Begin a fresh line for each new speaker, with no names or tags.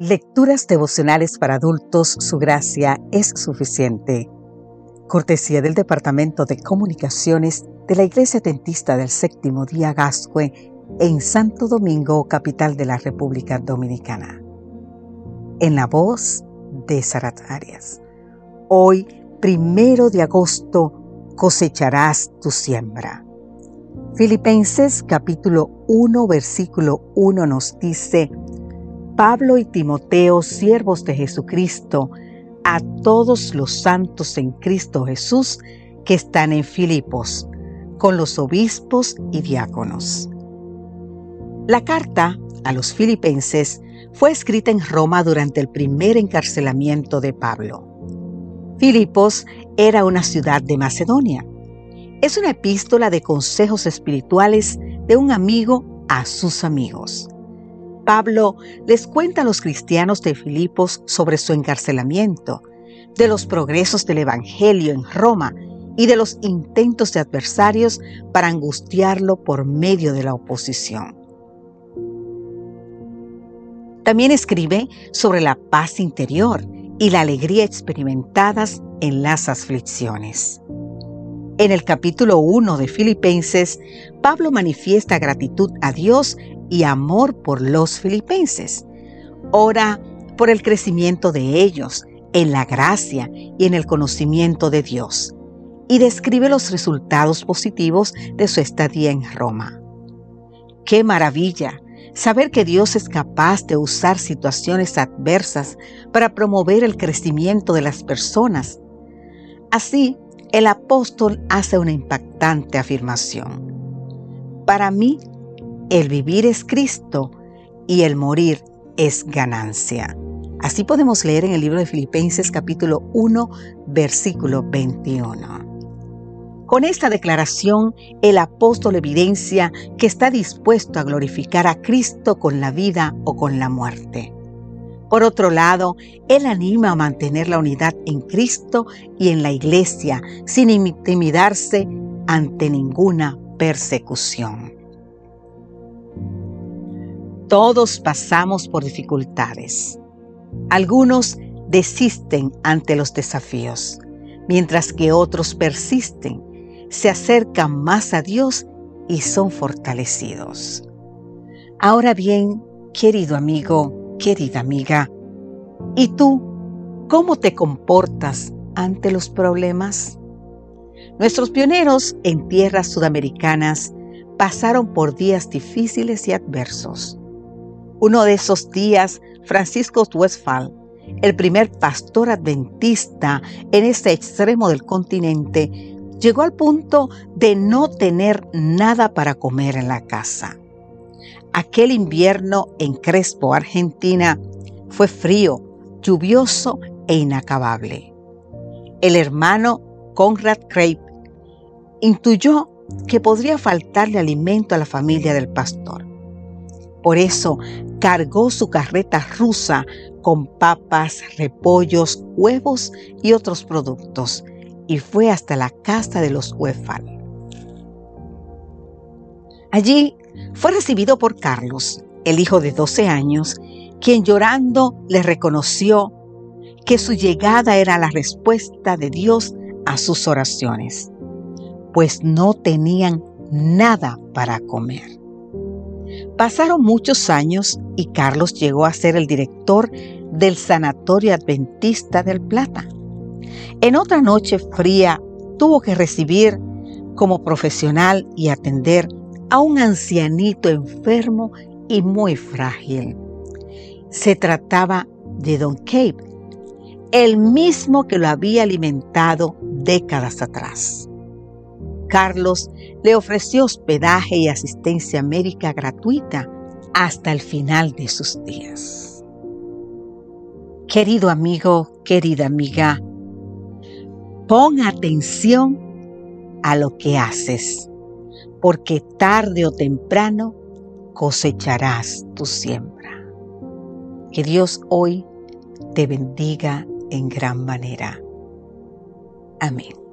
Lecturas devocionales para adultos, su gracia es suficiente. Cortesía del Departamento de Comunicaciones de la Iglesia Dentista del Séptimo Día Gascue en Santo Domingo, capital de la República Dominicana. En la voz de Sarat Arias. Hoy, primero de agosto, cosecharás tu siembra. Filipenses capítulo 1, versículo 1 nos dice, Pablo y Timoteo, siervos de Jesucristo, a todos los santos en Cristo Jesús que están en Filipos, con los obispos y diáconos. La carta a los filipenses fue escrita en Roma durante el primer encarcelamiento de Pablo. Filipos era una ciudad de Macedonia. Es una epístola de consejos espirituales de un amigo a sus amigos. Pablo les cuenta a los cristianos de Filipos sobre su encarcelamiento, de los progresos del Evangelio en Roma y de los intentos de adversarios para angustiarlo por medio de la oposición. También escribe sobre la paz interior y la alegría experimentadas en las aflicciones. En el capítulo 1 de Filipenses, Pablo manifiesta gratitud a Dios y amor por los filipenses. Ora por el crecimiento de ellos en la gracia y en el conocimiento de Dios y describe los resultados positivos de su estadía en Roma. ¡Qué maravilla! Saber que Dios es capaz de usar situaciones adversas para promover el crecimiento de las personas. Así, el apóstol hace una impactante afirmación. Para mí, el vivir es Cristo y el morir es ganancia. Así podemos leer en el libro de Filipenses capítulo 1, versículo 21. Con esta declaración, el apóstol evidencia que está dispuesto a glorificar a Cristo con la vida o con la muerte. Por otro lado, él anima a mantener la unidad en Cristo y en la iglesia sin intimidarse ante ninguna persecución. Todos pasamos por dificultades. Algunos desisten ante los desafíos, mientras que otros persisten, se acercan más a Dios y son fortalecidos. Ahora bien, querido amigo, querida amiga, ¿y tú cómo te comportas ante los problemas? Nuestros pioneros en tierras sudamericanas pasaron por días difíciles y adversos. Uno de esos días, Francisco Westphal, el primer pastor adventista en este extremo del continente, llegó al punto de no tener nada para comer en la casa. Aquel invierno en Crespo, Argentina, fue frío, lluvioso e inacabable. El hermano Conrad Crape intuyó que podría faltarle alimento a la familia del pastor. Por eso cargó su carreta rusa con papas, repollos, huevos y otros productos y fue hasta la casa de los Huefal. Allí fue recibido por Carlos, el hijo de 12 años, quien llorando le reconoció que su llegada era la respuesta de Dios a sus oraciones, pues no tenían nada para comer. Pasaron muchos años y Carlos llegó a ser el director del Sanatorio Adventista del Plata. En otra noche fría tuvo que recibir como profesional y atender a un ancianito enfermo y muy frágil. Se trataba de Don Cape, el mismo que lo había alimentado décadas atrás. Carlos le ofreció hospedaje y asistencia médica gratuita hasta el final de sus días. Querido amigo, querida amiga, pon atención a lo que haces, porque tarde o temprano cosecharás tu siembra. Que Dios hoy te bendiga en gran manera. Amén.